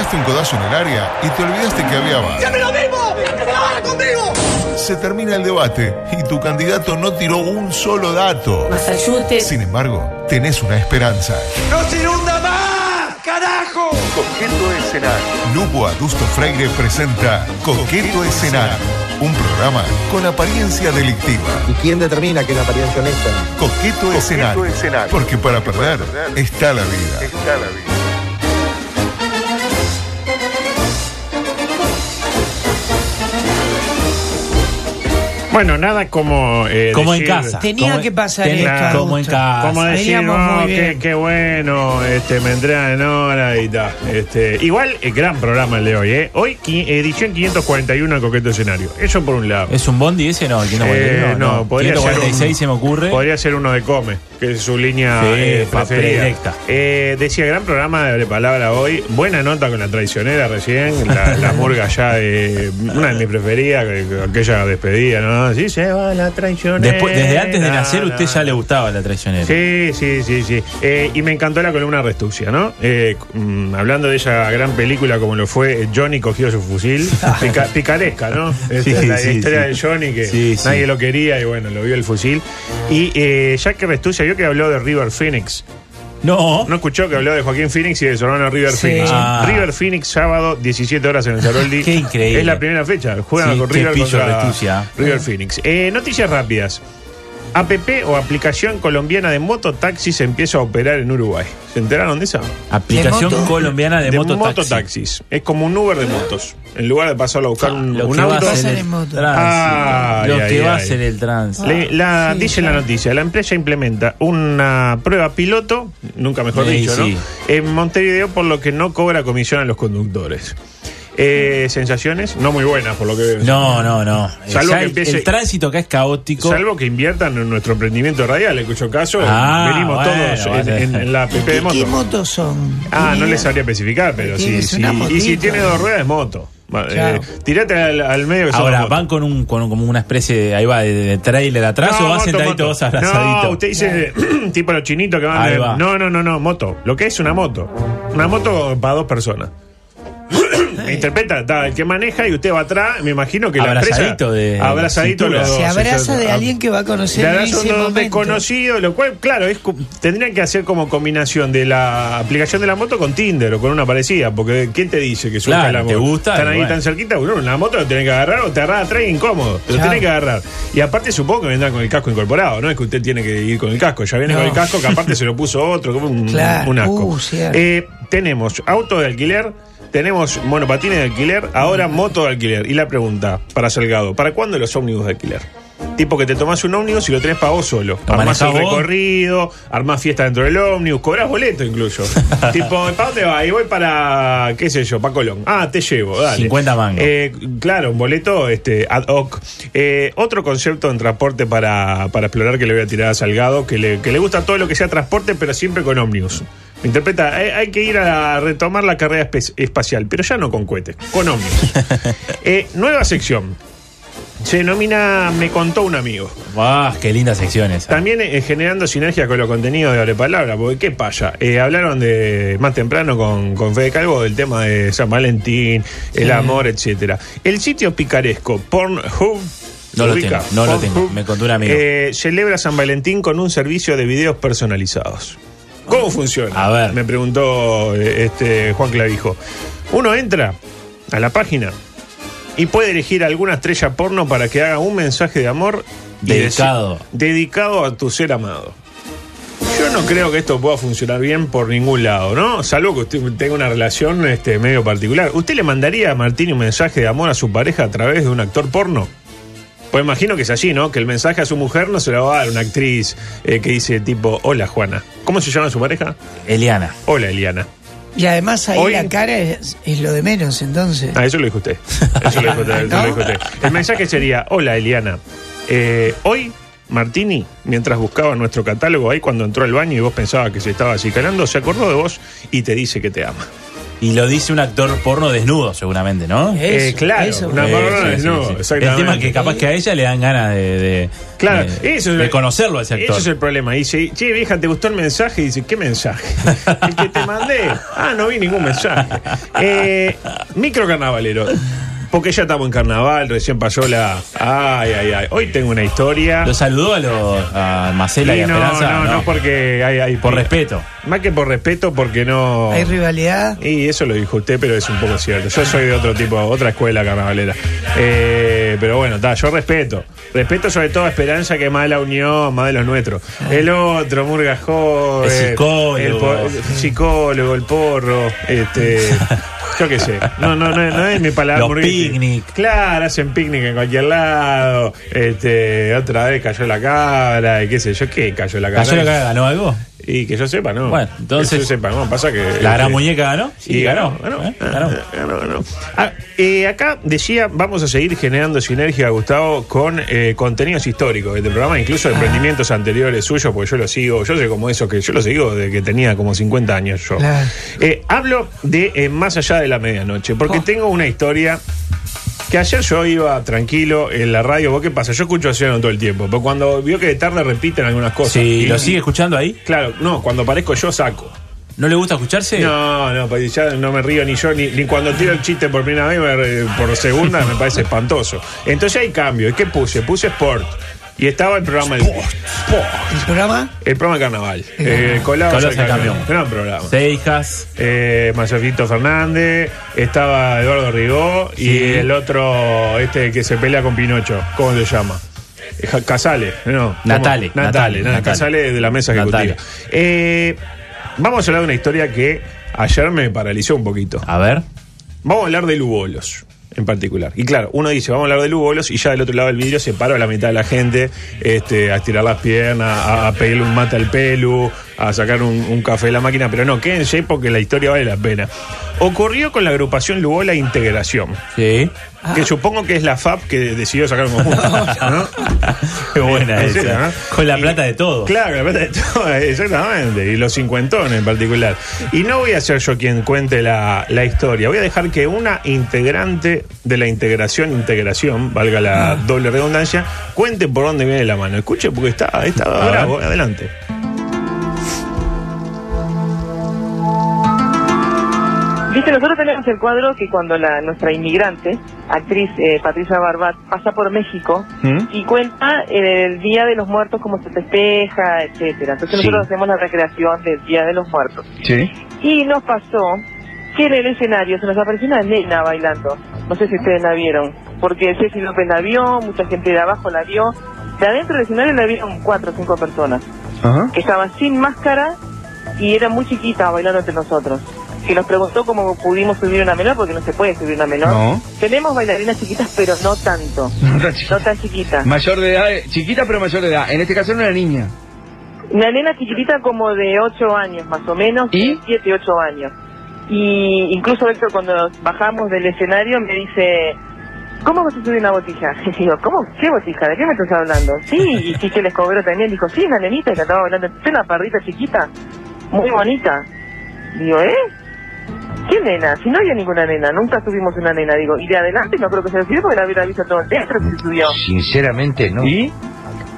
pegaste un codazo en el área y te olvidaste que había VAR. ¡Siempre lo mismo! ¡Que se la van conmigo! Se termina el debate y tu candidato no tiró un solo dato. Masayute. Sin embargo, tenés una esperanza. ¡No se inunda más! ¡Carajo! Coqueto Escenario. Lugo Adusto Freire presenta Coqueto Escenario. Un programa con apariencia delictiva. ¿Y quién determina que es una apariencia honesta? Coqueto, escenario. Porque para perder está la vida. Está la vida. Bueno, nada como. eh, Como en casa. Tenía Como- que pasar tenía- esto, Como en casa. Como decir, no, muy qué, bien. qué bueno, este, me entregan en hora y tal. Este, igual, el gran programa el de hoy, ¿eh? Hoy, qui- edición 541 de Coqueto Escenario. Eso por un lado. ¿Es un bondi ese? No, el 541. Eh, no, podría ser 546 un- se me ocurre. Podría ser uno de Come, que es su línea Sí, eh, preferida. Eh, decía, gran programa de palabra hoy. Buena nota con la traicionera recién. La, la murga ya de. Una de mis preferidas, que- que aquella despedida, ¿no? Así se va la traicionera. Después, desde antes de nacer, usted ya le gustaba la traicionera. Sí, sí, sí, sí. Eh, y me encantó la columna Restucia, ¿no? Eh, mm, hablando de esa gran película como lo fue Johnny cogió su fusil. Pica- picaresca, ¿no? Sí, es la sí, historia sí. de Johnny que Sí, sí. nadie lo quería y bueno, lo vio el fusil. Y eh, Jack Restucia, yo que habló de River Phoenix. No. ¿No escuchó que habló de Joaquín Phoenix y de hermano River Sí. Phoenix? Ah. River Phoenix, sábado, 17 horas en el Zaroldi. Qué increíble. Es la primera fecha. Juegan Sí, con River contra. River Phoenix. Eh, noticias rápidas. APP o aplicación colombiana de mototaxis empieza a operar en Uruguay. ¿Se enteraron de esa? Aplicación ¿De moto? colombiana de, mototaxi. mototaxis. Es como un Uber de motos. En lugar de pasarlo a buscar un, Lo un que va a auto. el en tránsito. Ay, Lo ay, que va a ay. hacer el tránsito. Le- la, sí, dice la noticia, la empresa implementa una prueba piloto, nunca mejor Sí, dicho, sí. ¿no? En Montevideo, por lo que no cobra comisión a los conductores. Eh, sensaciones no muy buenas, por lo que veo. No, no, no. Salvo Ya que el, empiece- el tránsito acá es caótico. Salvo que inviertan en nuestro emprendimiento radial, en cuyo caso Ah, venimos bueno, todos en, en- en la app de ¿Qué, moto. qué motos son? Ah, no les sabría especificar, pero sí, sí. Y si tiene dos ruedas es moto. Va, Claro. eh, tirate al, al medio que Ahora. ¿van con un, con un- como una especie de, ahí va, de, de trailer atrás o sentaditos moto. todos abrazaditos? No, usted dice tipo los chinitos que van Ahí de- va. No, no, no, no, moto. Lo que es una moto. Una moto para dos personas. Me interpreta, está el que maneja y usted va atrás, me imagino que la Abrazadito empresa de abrazadito cintura. los dos. Se abraza de alguien que va a conocer abraza ese momento. desconocido, lo cual, claro, es tendrían que hacer como combinación de la aplicación de la moto con Tinder o con una parecida, porque ¿quién te dice que suelta Claro, la te moto? gusta, Están ahí bueno. tan cerquita, en la moto lo tenés que agarrar o te agarras atrás incómodo, Claro. tenés que agarrar. Y aparte supongo que vendrán con el casco incorporado, no es que usted tiene que ir con el casco, ya viene No. con el casco que aparte se lo puso otro, como un, Claro. un asco. Uh. Eh, tenemos auto de alquiler, tenemos monopatines de alquiler, ahora moto de alquiler. Y la pregunta para Salgado, ¿para cuándo los ómnibus de alquiler? Tipo que te tomás un ómnibus y lo tenés para vos solo. ¿Lo Armás el vos? recorrido, armás fiesta dentro del ómnibus, cobrás boleto incluso. tipo, ¿para dónde vas? Y voy para, qué sé yo, para Colón. Ah, te llevo, dale. 50 mangos. Eh, claro, un boleto este, ad hoc. Eh, otro concepto en transporte para, para explorar que le voy a tirar a Salgado, que le, que le gusta todo lo que sea transporte, pero siempre con ómnibus. Me interpreta, hay, hay que ir a retomar la carrera espacial, pero ya no con cohetes, con ómnibus. Eh, nueva sección. Se denomina Me contó un amigo. ¡Ah, qué lindas secciones! También eh, generando sinergia con los contenidos de Abre Palabra, porque qué pasa. Eh, hablaron de más temprano con, con Fede Calvo del tema de San Valentín, el amor, etcétera. El sitio picaresco Pornhub. No lo tengo, no lo tengo, me contó un amigo. eh, celebra San Valentín con un servicio de videos personalizados. ¿Cómo funciona? A ver. Me preguntó eh, este Juan Clavijo. Uno entra a la página y puede elegir alguna estrella porno para que haga un mensaje de amor Dedicado. dedicado a tu ser amado. Yo no creo que esto pueda funcionar bien por ningún lado, ¿no? Salvo que usted tenga una relación este, medio particular. ¿Usted le mandaría a Martín un mensaje de amor a su pareja a través de un actor porno? Pues imagino que es así, ¿no? Que el mensaje a su mujer no se lo va a dar una actriz eh, que dice tipo, hola Juana. ¿Cómo se llama su pareja? Eliana. Hola Eliana. Y además ahí Hoy- la cara es, es lo de menos, entonces. Ah, eso lo dijo usted. Eso lo dijo usted. eso lo dijo usted. El mensaje sería, hola Eliana. Eh, hoy, Martini, mientras buscaba nuestro catálogo ahí cuando entró al baño y vos pensabas que se estaba acicalando, se acordó de vos y te dice que te ama. Y lo dice un actor porno desnudo, seguramente, ¿no? Eh, claro, eso. una Sí, porno sí, desnudo, sí. exactamente. El tema es que capaz que a ella le dan ganas de, de- Claro, de- eso es de el- conocerlo a ese actor. Eso es el problema. Dice, che, vieja, ¿te gustó el mensaje? Y dice, ¿qué mensaje? el que te mandé. Ah, no vi ningún mensaje. Eh, micro carnavalero. Porque ya estamos en carnaval, recién pasó la. Ay, ay, ay. Hoy tengo una historia. Lo saludó a, los a Marcela y, Y a no, Esperanza. no, no, porque hay, hay Por respeto. Más que por respeto, porque no. Hay rivalidad. Y eso lo dijo usted, pero es un poco cierto. Yo soy de otro tipo, otra escuela carnavalera. Eh, pero bueno, está, yo respeto. Respeto sobre todo a Esperanza, que más la unión, más de los nuestros. El otro, Murga joven. El psicólogo. El psicólogo, el porro. Este. Yo qué sé. No, no, no, no es mi palabra. Los picnic. Claro, hacen picnic en cualquier lado. Este, otra vez cayó la cabra. Y qué sé yo, ¿qué cayó la cabra? ¿Cayó la cara ganó algo? Y que yo sepa, ¿no? Bueno, entonces- Que yo sepa, no, pasa que. ¿La gran este, muñeca ganó? y ganó, ganó, ¿Eh? ganó. ganó, ganó. Ah, eh, acá decía, vamos a seguir generando sinergia, Gustavo, con eh, contenidos históricos de este programa, incluso de emprendimientos anteriores suyos, porque yo lo sigo, yo soy como eso, que yo lo sigo desde que tenía como 50 años yo. Claro. Eh, hablo de eh, Más allá de la medianoche, porque Oh. tengo una historia que ayer yo iba tranquilo en la radio, ¿vos qué pasa? Yo escucho a Ciudadano todo el tiempo, pero cuando vio que de tarde repiten algunas cosas. Si y- lo sigue escuchando ahí, Claro, no, cuando aparezco yo saco. ¿no le gusta escucharse? No, no, pues ya no me río ni yo, ni, ni cuando tiro el chiste por primera vez, me por segunda, me parece espantoso. Entonces hay cambio. ¿Y qué puse? Puse Sport. Y estaba el programa del Sport. ¿El programa? El programa de carnaval. Eh, Colado Colado al camión. Gran programa. Seijas. Eh, Mayafito Fernández, estaba Eduardo Rigó y el otro, este que se pelea con Pinocho. ¿Cómo se llama? Eh, Casale, no. Natale, Natale, Natale, nada, Natale. Casale de la mesa ejecutiva. Natale. Eh, vamos a hablar de una historia que ayer me paralizó un poquito. A ver. Vamos a hablar de Lugolos en particular. Y claro, uno dice, vamos a hablar de Lugolos y ya del otro lado del vidrio se para la mitad de la gente este, a estirar las piernas, a, a pedirle un mate al pelu, a sacar un, un café de la máquina, pero no, quédense porque la historia vale la pena. Ocurrió con la agrupación Lugola Integración, Sí. que supongo que es la FAP que decidió sacar un conjunto. ¿no? Qué buena esa. ¿no? Con la Y- plata de todo. Claro, la plata de todo, exactamente. Y los cincuentones en particular. Y no voy a ser yo quien cuente la, la historia. Voy a dejar que una integrante de la integración, integración, valga la doble redundancia, cuente por dónde viene la mano. Escuche, porque está, está bravo. Adelante. Nosotros tenemos el cuadro que cuando la nuestra inmigrante, actriz eh, Patricia Barbat, pasa por México y cuenta eh, el Día de los Muertos, cómo se festeja, etcétera. Entonces nosotros hacemos la recreación del Día de los Muertos. Sí. Y nos pasó que en el escenario se nos apareció una nena bailando. No sé si ustedes la vieron, porque Ceci López la vio, mucha gente de abajo la vio. De adentro del escenario la vieron cuatro o cinco personas Ajá. que estaba sin máscara y era muy chiquita bailando entre nosotros. Que nos preguntó cómo pudimos subir una menor, porque no se puede subir una menor. No. Tenemos bailarinas chiquitas, pero no tanto. No tan chiquita. No tan. Mayor de edad, chiquita pero mayor de edad. En este caso era una niña. Una nena chiquitita como de 8 años, más o menos. ¿Y? 7, 8 años. Y incluso Héctor, cuando bajamos del escenario, me dice... ¿Cómo vas a subir una botija? Y digo, ¿cómo? ¿Qué botija? ¿De qué me estás hablando? Sí, y sí que les cobró también. Dijo, sí, una nenita que estaba bailando. Es una parrita chiquita, muy bonita. Digo, ¿eh? ¿Qué nena? Si no había ninguna nena, nunca subimos una nena. Digo, y de adelante no creo que se haya subido porque la hubiera visto todo el teatro que se subió. Sinceramente, ¿no? ¿Y?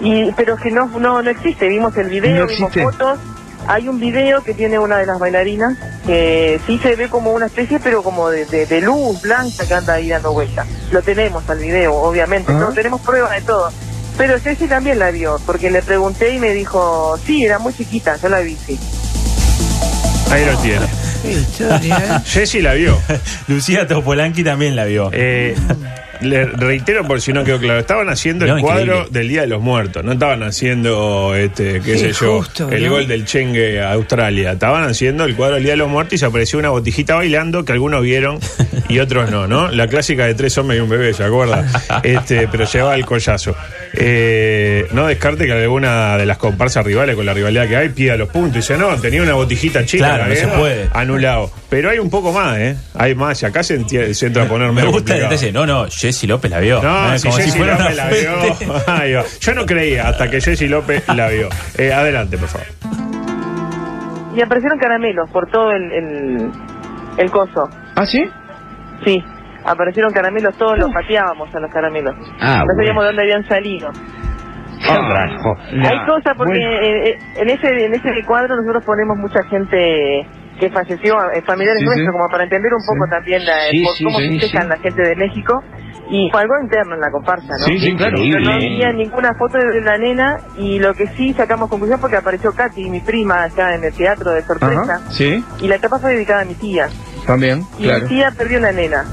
Y, pero que no, no, no existe. Vimos el video, No vimos fotos. Hay un video que tiene una de las bailarinas que sí se ve como una especie, pero como de, de- de luz blanca que anda ahí dando vuelta. Lo tenemos al video, obviamente. Ah. No tenemos pruebas de todo. Pero Ceci también la vio, porque le pregunté y me dijo, sí, era muy chiquita, yo la vi, sí. Ahí lo tiene. Qué historia, ¿eh? Jessy la vio. Lucía Topolanqui también la vio. Eh, le reitero por si no quedó claro, estaban haciendo No, el cuadro del Día de los Muertos, no estaban haciendo, este, qué sé yo, justo, el ¿no? gol del Chengue a Australia, estaban haciendo el cuadro del Día de los Muertos y se apareció una botijita bailando que algunos vieron y otros no, ¿no? La clásica de tres hombres y un bebé, ¿se acuerda? Este, pero llevaba el collazo. Eh, no descarte que alguna de las comparsas rivales, con la rivalidad que hay, pida los puntos y dice, no, tenía una botijita chica, Claro, la no se puede. anulado. Pero hay un poco más, ¿eh? Hay más, y acá se, se entra a poner Me gusta el detalle. No, no, Jessy López la vio. No, Eh, si como Jessy si fuera López una la vio. Yo no creía hasta que Jessy López la vio. Eh, adelante, por favor. Y aparecieron caramelos por todo el, el, el coso. ¿Ah, sí? Sí, aparecieron caramelos, todos los pateábamos a los caramelos. Ah, no sabíamos bueno. de dónde habían salido. Carajo. Hay cosas porque Bueno. eh, eh, en ese en ese cuadro nosotros ponemos mucha gente que falleció, eh, familiares Sí, nuestros, sí. como para entender un poco Sí. también la, Sí, por sí, cómo sí, festejan sí. la gente de México. Y fue algo interno en la comparsa, ¿no? Sí, sí, claro. Pero no había ninguna foto de la nena y lo que sí sacamos conclusión porque apareció Katy, mi prima, acá en el teatro de sorpresa. Ajá, sí, Y la etapa fue dedicada a mi tía. también, Y claro. mi tía perdió una nena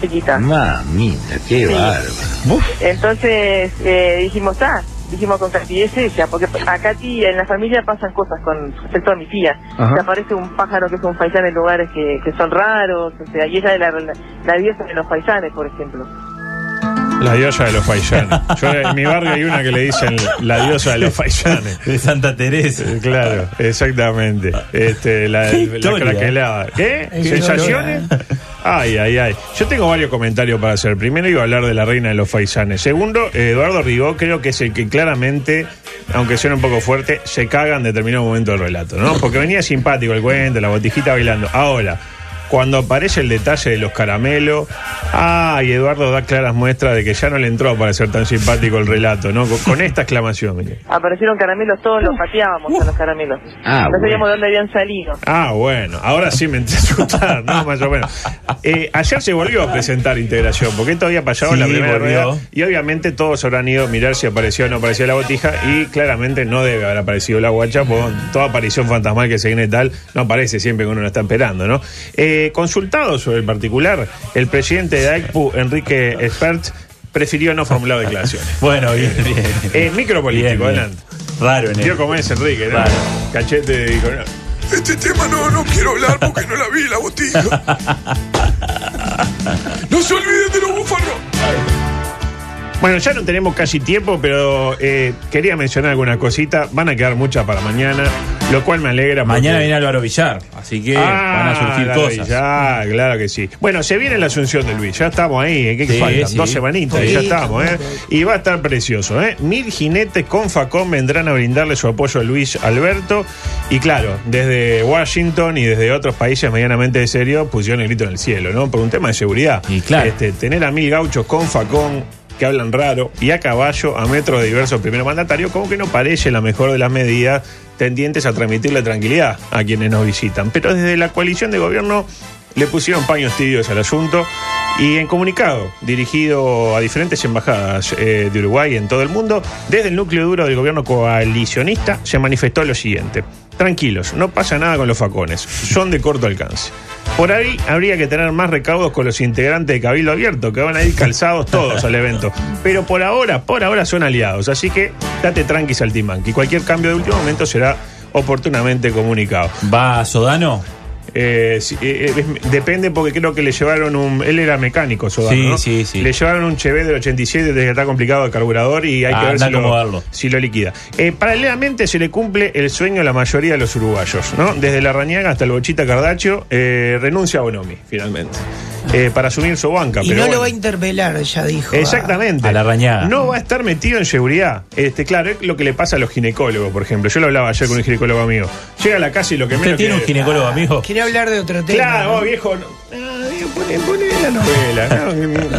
chiquita. Mamita, qué Sí. bárbaro. Entonces eh, dijimos, ah, dijimos con Katy, es ella, porque a Katy en la familia pasan cosas con respecto a mi tía. Ajá. Se aparece un pájaro que es un faisán en lugares que, que son raros, o sea, y ella es la, la, la diosa de los faisanes, por ejemplo. La diosa de los faisanes. Yo en mi barrio hay una que le dicen la diosa de los faisanes. De Santa Teresa. Eh, Claro, exactamente. Este, la, Qué la craquelada. Qué ¿Sensaciones? Ay, ay, ay. Yo tengo varios comentarios para hacer. Primero iba a hablar de la reina de los faisanes. Segundo, Eduardo Rigó creo que es el que claramente, aunque suene un poco fuerte, se caga en determinado momento del relato, ¿no? Porque venía simpático el cuento, la botijita bailando. Ahora, cuando aparece el detalle de los caramelos, ay, Eduardo da claras muestras de que ya no le entró para ser tan simpático el relato, ¿no? Con, con esta exclamación, mire. Aparecieron caramelos, todos los pateábamos a los caramelos. Ah, no sabíamos bueno. de dónde habían salido. Ah, bueno, ahora sí me entré a asustar, ¿no? Más o menos. Eh, ayer se volvió a presentar integración, porque esto había pasado en la Sí, primera volvió. rueda y obviamente todos habrán ido a mirar si apareció o no aparecía la botija y claramente no debe haber aparecido la guacha, porque toda aparición fantasmal que se viene tal no aparece siempre que uno la está esperando, ¿no? Eh, consultado sobre el particular, el presidente de AICPU, Enrique Espert, prefirió no formular declaraciones. Bueno, bien, bien. Eh, micropolítico, Bien, bien. adelante. Raro en Vio cómo es Enrique, ¿no? Claro. Cachete dijo, no. Este tema no, no quiero hablar porque no la vi la botija. No se olviden de los búfalos. Bueno, ya no tenemos casi tiempo, pero eh, quería mencionar alguna cosita. Van a quedar muchas para mañana, lo cual me alegra. porque- Mañana viene Álvaro Villar, así que van a surgir cosas. Ya, claro que sí. Bueno, se viene la asunción de Luis, ya estamos ahí, ¿eh? ¿qué Sí, faltan? sí. Dos semanitas, y ya estamos, ¿eh? Y va a estar precioso, ¿eh? Mil jinetes con Facón vendrán a brindarle su apoyo a Luis Alberto. Y claro, desde Washington y desde otros países medianamente serios pusieron el grito en el cielo, ¿no? Por un tema de seguridad. Y claro. Este, tener a mil gauchos con Facón que hablan raro y a caballo a metros de diversos primeros mandatarios, como que no parece la mejor de las medidas tendientes a transmitirle tranquilidad a quienes nos visitan. Pero desde la coalición de gobierno le pusieron paños tibios al asunto y en comunicado dirigido a diferentes embajadas eh, de Uruguay en todo el mundo, desde el núcleo duro del gobierno coalicionista se manifestó lo siguiente. Tranquilos, no pasa nada con los facones, son de corto alcance. Por ahí habría que tener más recaudos con los integrantes de Cabildo Abierto, que van a ir calzados todos al evento. Pero por ahora, por ahora son aliados, así que date tranqui Saltimbanqui. Cualquier cambio de último momento será oportunamente comunicado. ¿Va Sodano? Eh, eh, eh, depende porque creo que le llevaron un. Él era mecánico, Sodano, Sí, ¿no? sí, sí. Le llevaron un Chevette del 87 desde que está complicado el carburador y hay Ah, que ver anda si lo, si lo liquida. Eh, paralelamente se le cumple el sueño a la mayoría de los uruguayos, ¿no? Desde la Rañaga hasta el Bochita Cardacho, eh, renuncia a Bonomi, finalmente. Eh, para asumir su banca. Y pero no bueno. lo va a interpelar, ya dijo. Exactamente. A la Rañaga. No va a estar metido en seguridad. Este, claro, es lo que le pasa a los ginecólogos, por ejemplo. Yo lo hablaba ayer con un ginecólogo mío. Llega a la casa y lo que ¿Usted menos tiene un ginecólogo amigo? Quiere hablar de otro tema. Claro, ¿no? vos, viejo. No, Ah, poné, poné la novela.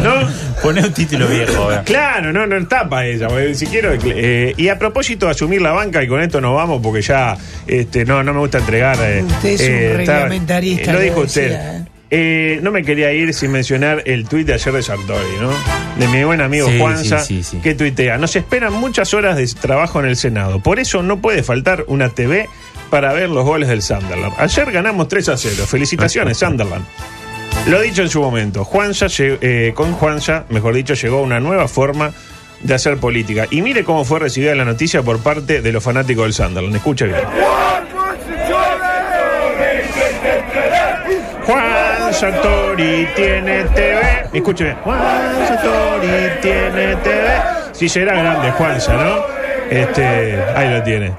¿no? ¿No? Poné un título viejo. Claro, no, no tapa ella. porque Si quiero, eh, y a propósito de asumir la banca, y con esto nos vamos porque ya este, no, no me gusta entregar. eh, Usted es un eh, está- reglamentarista, lo lo dijo decía, usted. ¿eh? Eh, no me quería ir sin mencionar el tuit de ayer de Sartori, ¿no? De mi buen amigo Sí, Juanza, sí, sí, sí. que tuitea. Nos esperan muchas horas de trabajo en el Senado. Por eso no puede faltar una TV para ver los goles del Sunderland. Ayer ganamos 3 a 0. Felicitaciones, Sunderland. Lo dicho en su momento, Juanza, eh, con Juanza, mejor dicho, llegó una nueva forma de hacer política. Y mire cómo fue recibida la noticia por parte de los fanáticos del Sunderland. Escuche bien. Juan Sartori tiene TV. Escuche bien. Juan Sartori tiene TV. Si será grande, Juanza, ¿no? Este, ahí lo tiene.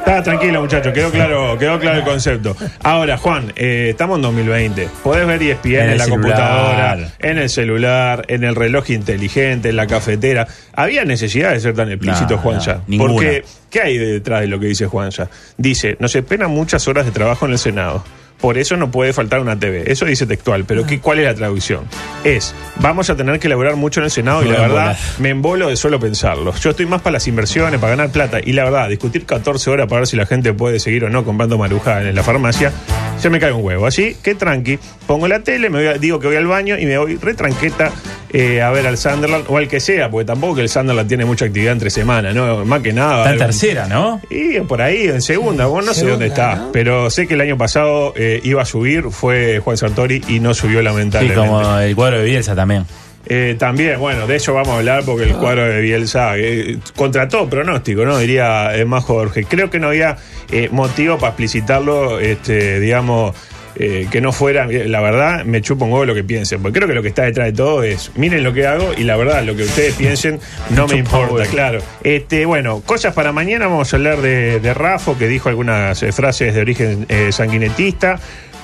Está tranquilo, muchachos, quedó claro, quedó claro el concepto. Ahora, Juan, eh, estamos en 2020. Podés ver ESPN en, En la celular. computadora, en el celular, en el reloj inteligente, en la cafetera. ¿Había necesidad de ser tan explícito, No, Juanza? no. Porque, ¿qué hay detrás de lo que dice Juanza? Dice, nos esperan muchas horas de trabajo en el Senado. Por eso no puede faltar una TV. Eso dice textual, pero ¿qué, ¿cuál es la traducción? Es, vamos a tener que elaborar mucho en el Senado y la verdad me embolo de solo pensarlo. Yo estoy más para las inversiones, para ganar plata y la verdad, discutir 14 horas para ver si la gente puede seguir o no comprando maruja en la farmacia, se me cae un huevo. Así que tranqui, pongo la tele, me voy a- digo que voy al baño y me voy retranqueta eh, a ver al Sunderland o al que sea, porque tampoco que el Sunderland tiene mucha actividad entre semana, ¿no? Más que nada. Está en algún- tercera, ¿no? y por ahí, en segunda, vos no sé dónde está, ¿no? pero sé que el año pasado eh, iba a subir, fue Juan Sartori y no subió Sí, lamentablemente. como el cuadro de Bielsa también. Eh, también, bueno, de eso vamos a hablar porque el cuadro de Bielsa, eh, contra todo pronóstico, ¿no? Diría eh, más Jorge. Creo que no había eh, motivo para explicitarlo, este, digamos, eh, que no fuera, la verdad, me chupa un huevo lo que piensen, porque creo que lo que está detrás de todo es, miren lo que hago y la verdad, lo que ustedes piensen no me importa, huevo. claro. Este, bueno, cosas para mañana, vamos a hablar de, de Rafo, que dijo algunas eh, frases de origen eh, sanguinetista.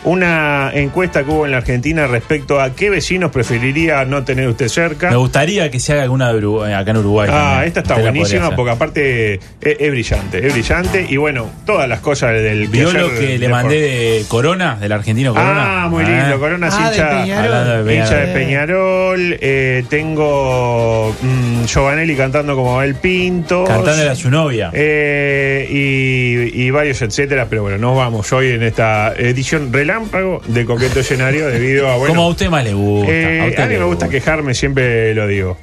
Una encuesta que hubo en la Argentina respecto a qué vecinos preferiría no tener usted cerca. Me gustaría que se haga alguna de Uruguay- acá en Uruguay. Ah, también. esta está buenísima porque aparte es, es brillante, es brillante y bueno, todas las cosas del ¿Vio quehacer lo que le de- mandé de Corona, del argentino Corona? Ah, muy lindo, Corona Ah, de Peñarol. Hablando de hincha de Peñarol. Eh, tengo mm, Giovanelli cantando como Abel Pinto. Cantándole a su novia. Eh, y, y varios etcétera, pero bueno, nos vamos hoy en esta edición relámpago de Coqueto Escenario debido a bueno. Como a usted más le gusta. eh, a usted a mí me gusta quejarme, siempre lo digo.